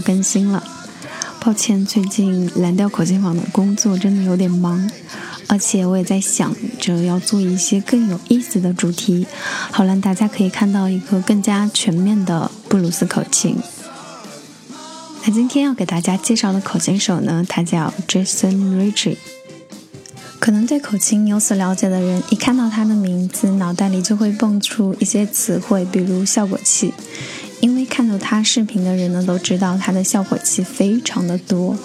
更新了。抱歉，最近蓝调口琴坊的工作真的有点忙，而且我也在想着要做一些更有意思的主题，好让大家可以看到一个更加全面的布鲁斯口琴。那今天要给大家介绍的口琴手呢，他叫 Jason Ritchie。可能对口琴有所了解的人，一看到他的名字，脑袋里就会蹦出一些词汇，比如效果器。看到他视频的人呢，都知道他的效果器非常的多，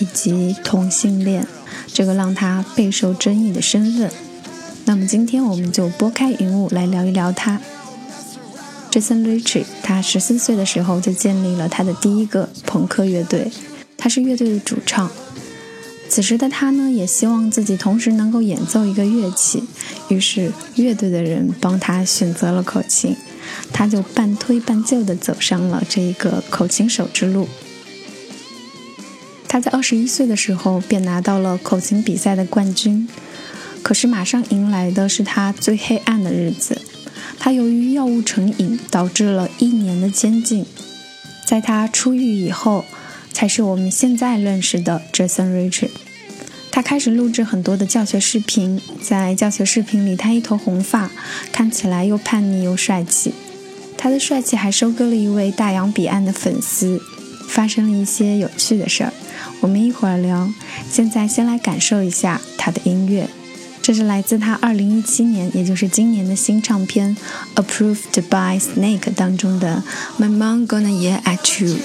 以及同性恋这个让他备受争议的身份。那么今天我们就拨开云雾来聊一聊他。Jason Ritchie，他十四岁的时候就建立了他的第一个朋克乐队，他是乐队的主唱。此时的他呢，也希望自己同时能够演奏一个乐器，于是乐队的人帮他选择了口琴，他就半推半就地走上了这一个口琴手之路。他在二十一岁的时候便拿到了口琴比赛的冠军，可是马上迎来的是他最黑暗的日子。他由于药物成瘾，导致了一年的监禁。在他出狱以后。才是我们现在认识的 Jason Ritchie。他开始录制很多的教学视频，在教学视频里，他一头红发，看起来又叛逆又帅气。他的帅气还收割了一位大洋彼岸的粉丝，发生了一些有趣的事儿，我们一会儿聊。现在先来感受一下他的音乐，这是来自他2017年，也就是今年的新唱片《Approved by Snake》当中的《My Mom Gonna Yell at You》。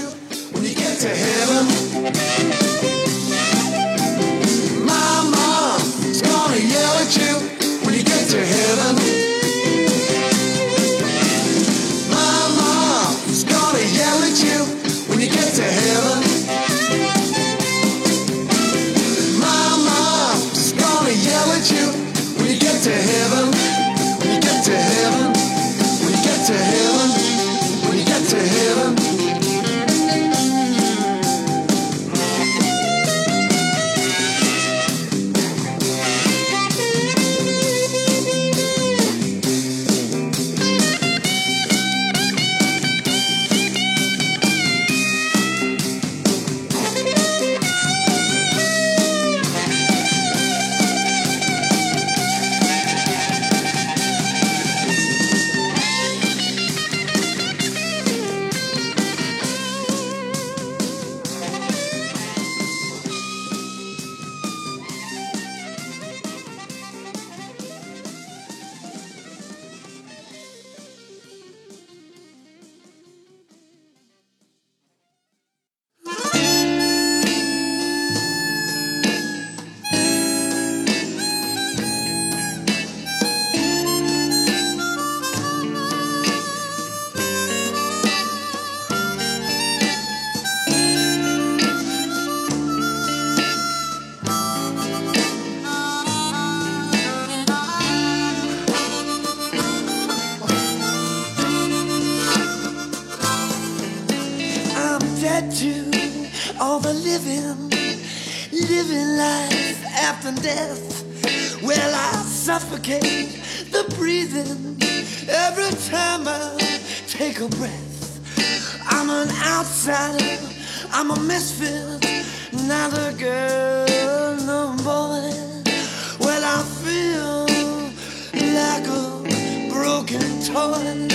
After death. Well, I suffocate the breathing every time I take a breath. I'm an outsider, I'm a misfit, not a girl, no boy. Well, I feel like a broken toy.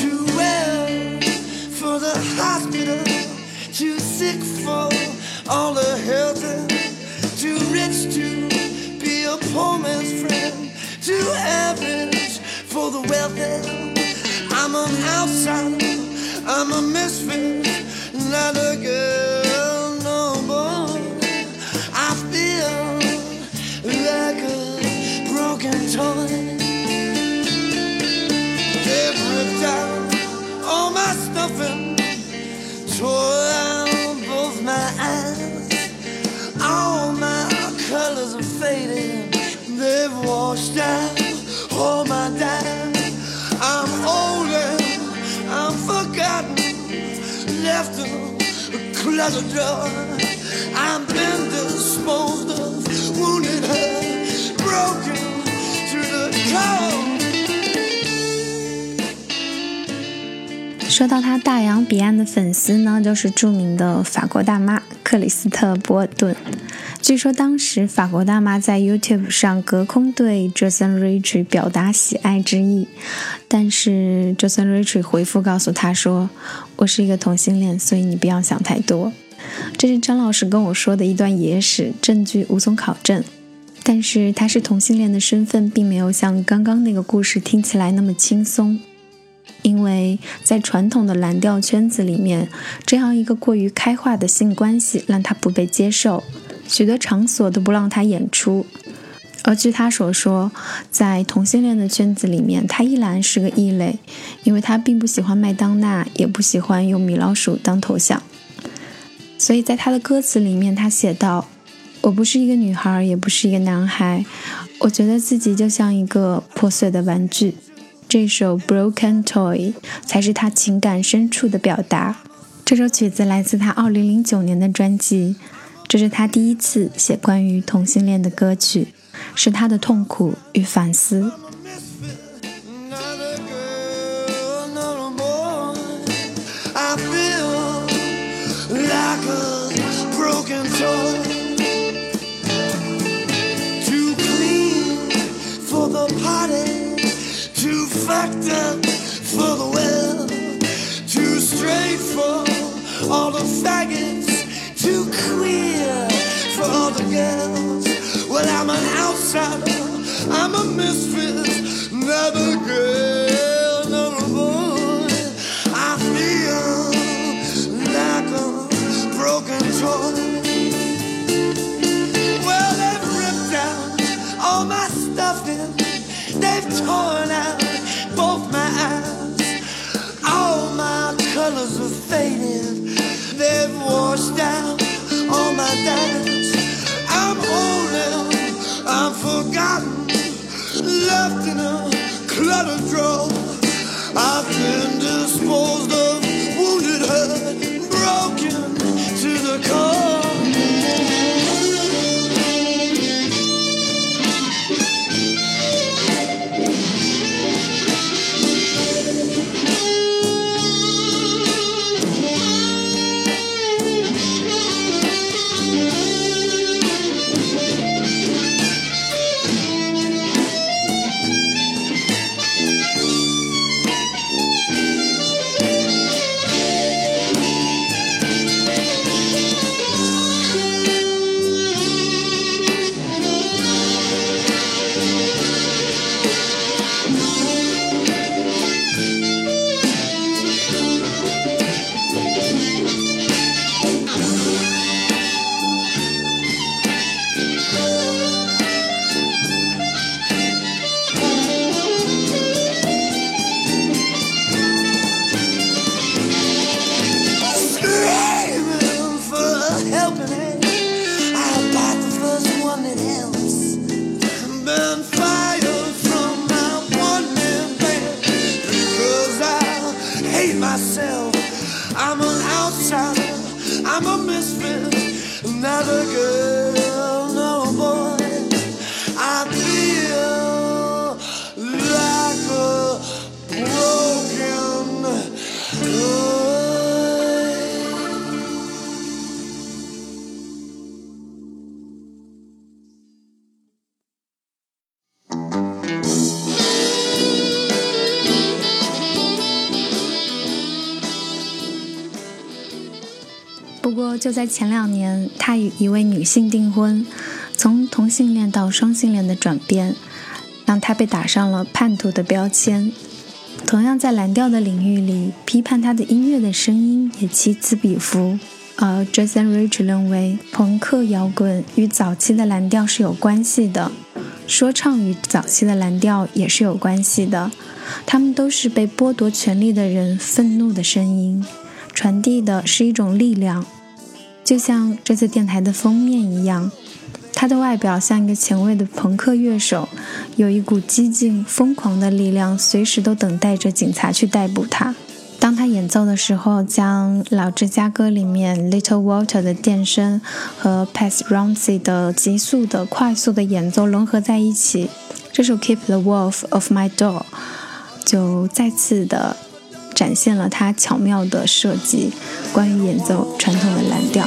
Too well for the hospital, too sick for all the health, too average for the wealthy. I'm an outsider, I'm a misfit, not a girl, no boy. I feel like a broken toy. 说到他大洋彼岸的粉丝呢，就是著名的法国大妈克里斯特·博尔顿。据说当时法国大妈在 YouTube 上隔空对 Jason Rich 表达喜爱之意，但是 Jason Rich 回复告诉他说：“我是一个同性恋，所以你不要想太多。”这是张老师跟我说的一段野史，证据无从考证。但是他是同性恋的身份，并没有像刚刚那个故事听起来那么轻松。因为在传统的蓝调圈子里面，这样一个过于开化的性关系让他不被接受，许多场所都不让他演出。而据他所说，在同性恋的圈子里面，他依然是个异类，因为他并不喜欢麦当娜，也不喜欢用米老鼠当头像。所以在他的歌词里面，他写道：“我不是一个女孩，也不是一个男孩，我觉得自己就像一个破碎的玩具。”这首《Broken Toy》才是他情感深处的表达。这首曲子来自他2009年的专辑，这是他第一次写关于同性恋的歌曲，是他的痛苦与反思。fucked up for the well, too straight for all the faggots, girls. Well, I'm an outsider, I'm a misfit, a girl, not boy. I feel like a broken toy. Well, they've ripped out all my stuffing, they've torn out both my eyes. All my colors are faded. They've washed out I've been 不过，就在前两年，他与一位女性订婚，从同性恋到双性恋的转变，让他被打上了叛徒的标签。同样在蓝调的领域里，批判他的音乐的声音也此起彼伏。而 Jason Rich 认为，朋克摇滚与早期的蓝调是有关系的，说唱与早期的蓝调也是有关系的。他们都是被剥夺权利的人愤怒的声音，传递的是一种力量。就像这次电台的封面一样，他的外表像一个前卫的朋克乐手，有一股激进、疯狂的力量，随时都等待着警察去逮捕他。当他演奏的时候，将老芝加哥里面 Little Walter 的电声和 Pat Ramsey 的急速的、快速的演奏融合在一起，这首《Keep the Wolf of My Door》就再次的展现了他巧妙的设计，关于演奏传统的蓝调。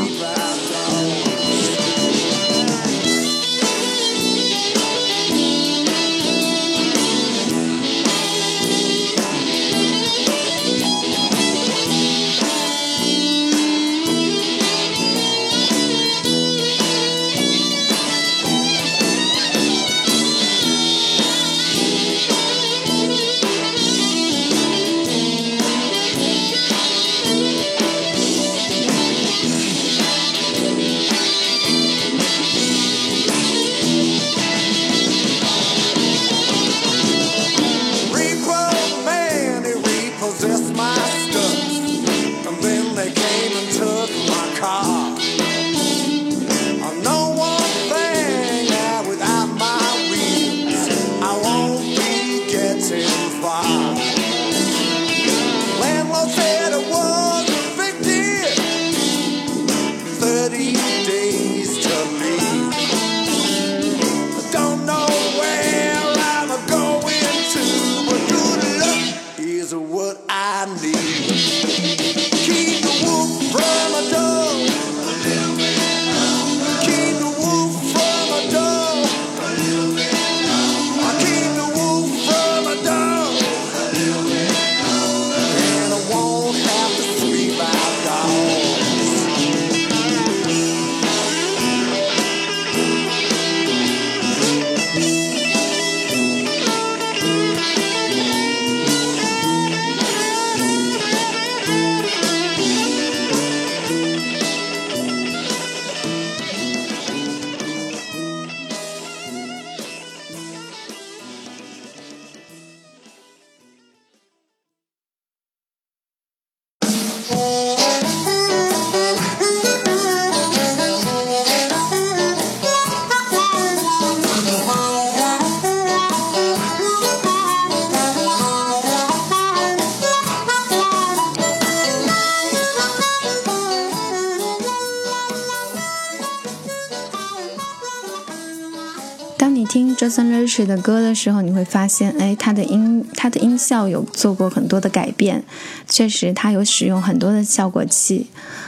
Jason Rich 的歌的时候，你会发现，哎，他的音，他的音效有做过很多的改变。确实，他有使用很多的效果器。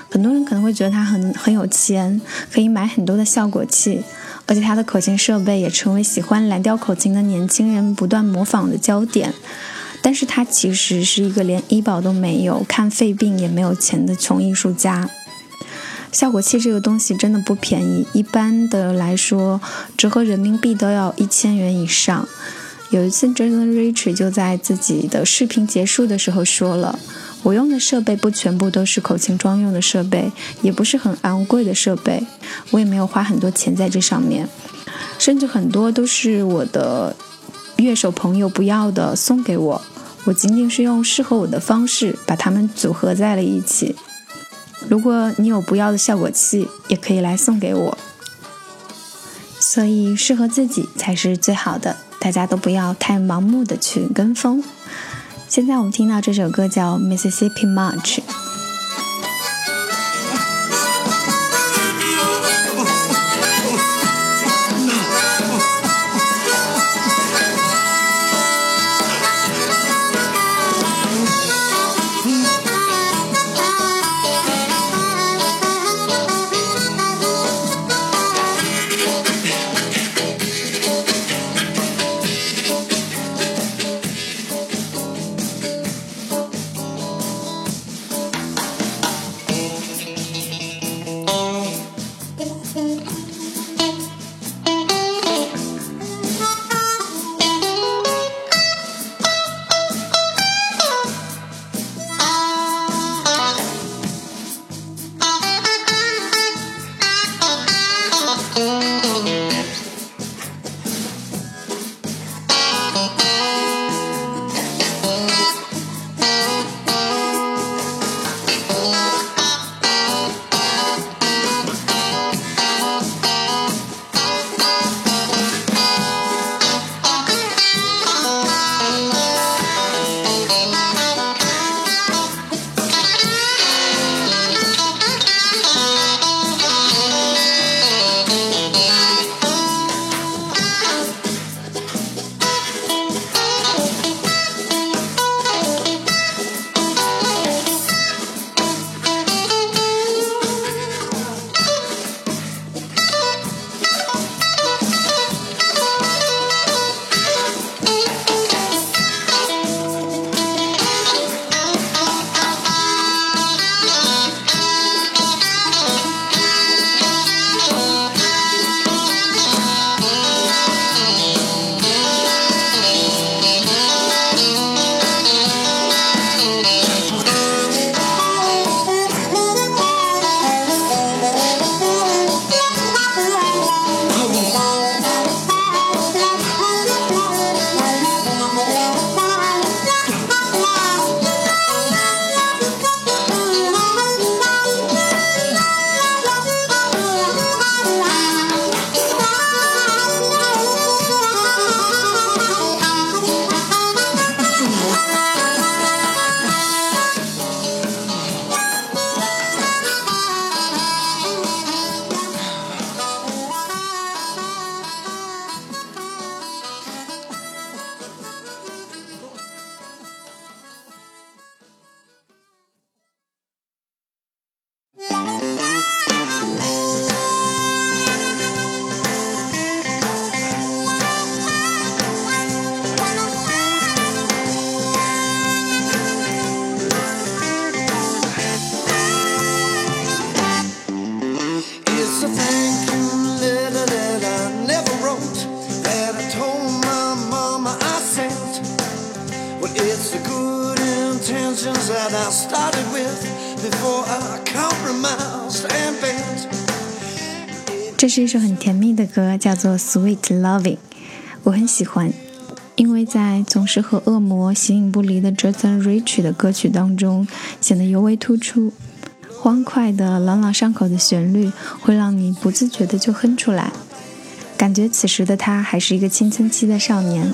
很多人可能会觉得他很很有钱，可以买很多的效果器，而且他的口琴设备也成为喜欢蓝调口琴的年轻人不断模仿的焦点。但是他其实是一个连医保都没有、看肺病也没有钱的穷艺术家。效果器这个东西真的不便宜，一般的来说，折合人民币都要一千元以上。有一次，Jason Rich 就在自己的视频结束的时候说了：“我用的设备不全部都是口琴专用的设备，也不是很昂贵的设备，我也没有花很多钱在这上面，甚至很多都是我的乐手朋友不要的送给我，我仅仅是用适合我的方式把它们组合在了一起。”如果你有不要的效果器，也可以来送给我。所以适合自己才是最好的，大家都不要太盲目的去跟风。现在我们听到这首歌叫《Mississippi March》。That I started with before I compromised and bent. 这是一首很甜蜜的歌，叫做《Sweet Loving》，我很喜欢，因为在总是和恶魔形影不离的 Jason Rich 的歌曲当中显得尤为突出。欢快的、朗朗上口的旋律会让你不自觉的就哼出来，感觉此时的他还是一个青春期的少年。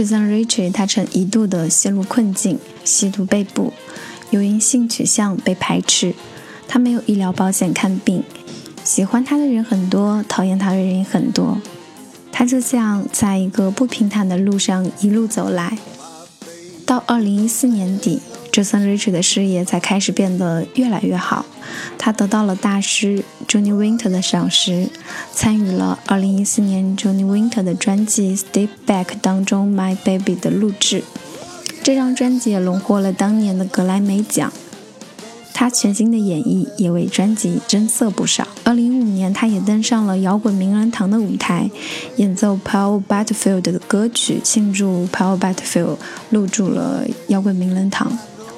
Jason Rich 他曾一度的陷入困境，吸毒被捕，由于性取向被排斥，他没有医疗保险看病，喜欢他的人很多，讨厌他的人也很多，他就像在一个不平坦的路上一路走来，到二零一四年底，Jason Rich 的事业才开始变得越来越好。他得到了大师 Johnny Winter 的赏识，参与了2014年 Johnny Winter 的专辑《Step Back》当中《My Baby》的录制。这张专辑也荣获了当年的格莱美奖。他全新的演绎也为专辑增色不少。2015年，他也登上了摇滚名人堂的舞台，演奏 Paul Butterfield 的歌曲，庆祝 Paul Butterfield 入驻了摇滚名人堂。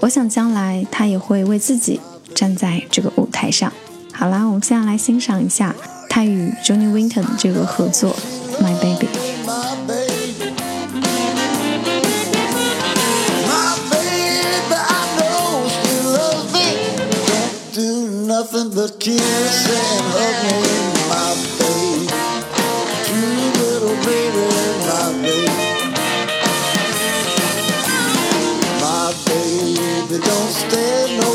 我想将来他也会为自己站在这个舞台上。好啦，我们现在来欣赏一下他与 Johnny Winter 的这个合作《My Baby》。Nothing but kiss and hug me, baby, don't stand no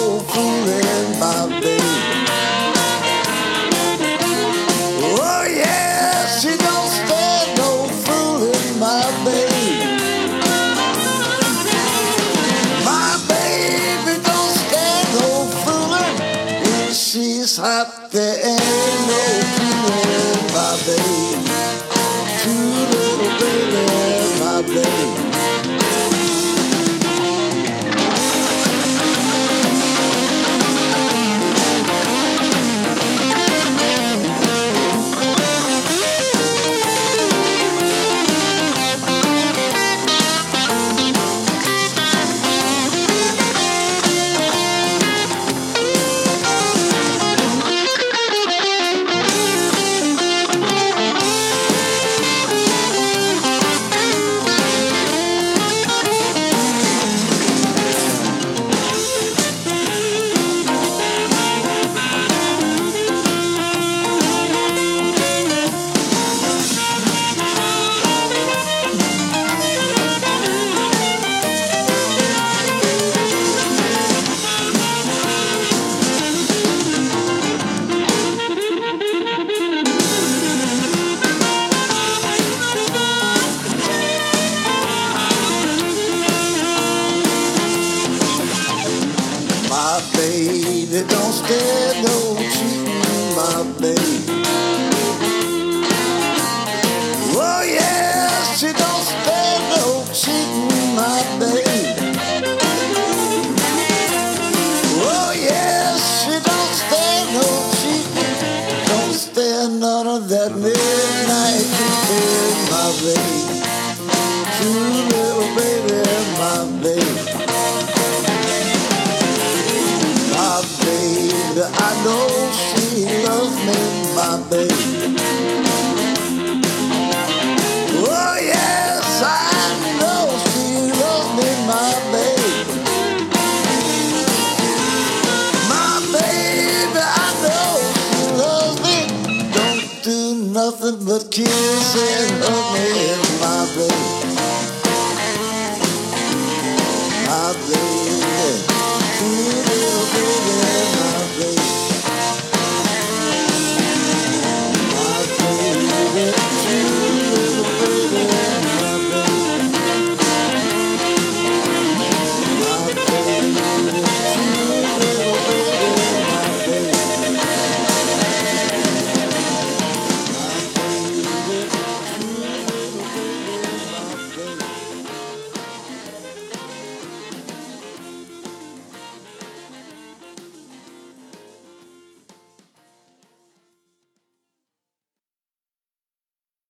Oh yes, I know she loves me, my baby. My baby, I know she loves me. Don't do nothing but kiss and hug me, my baby.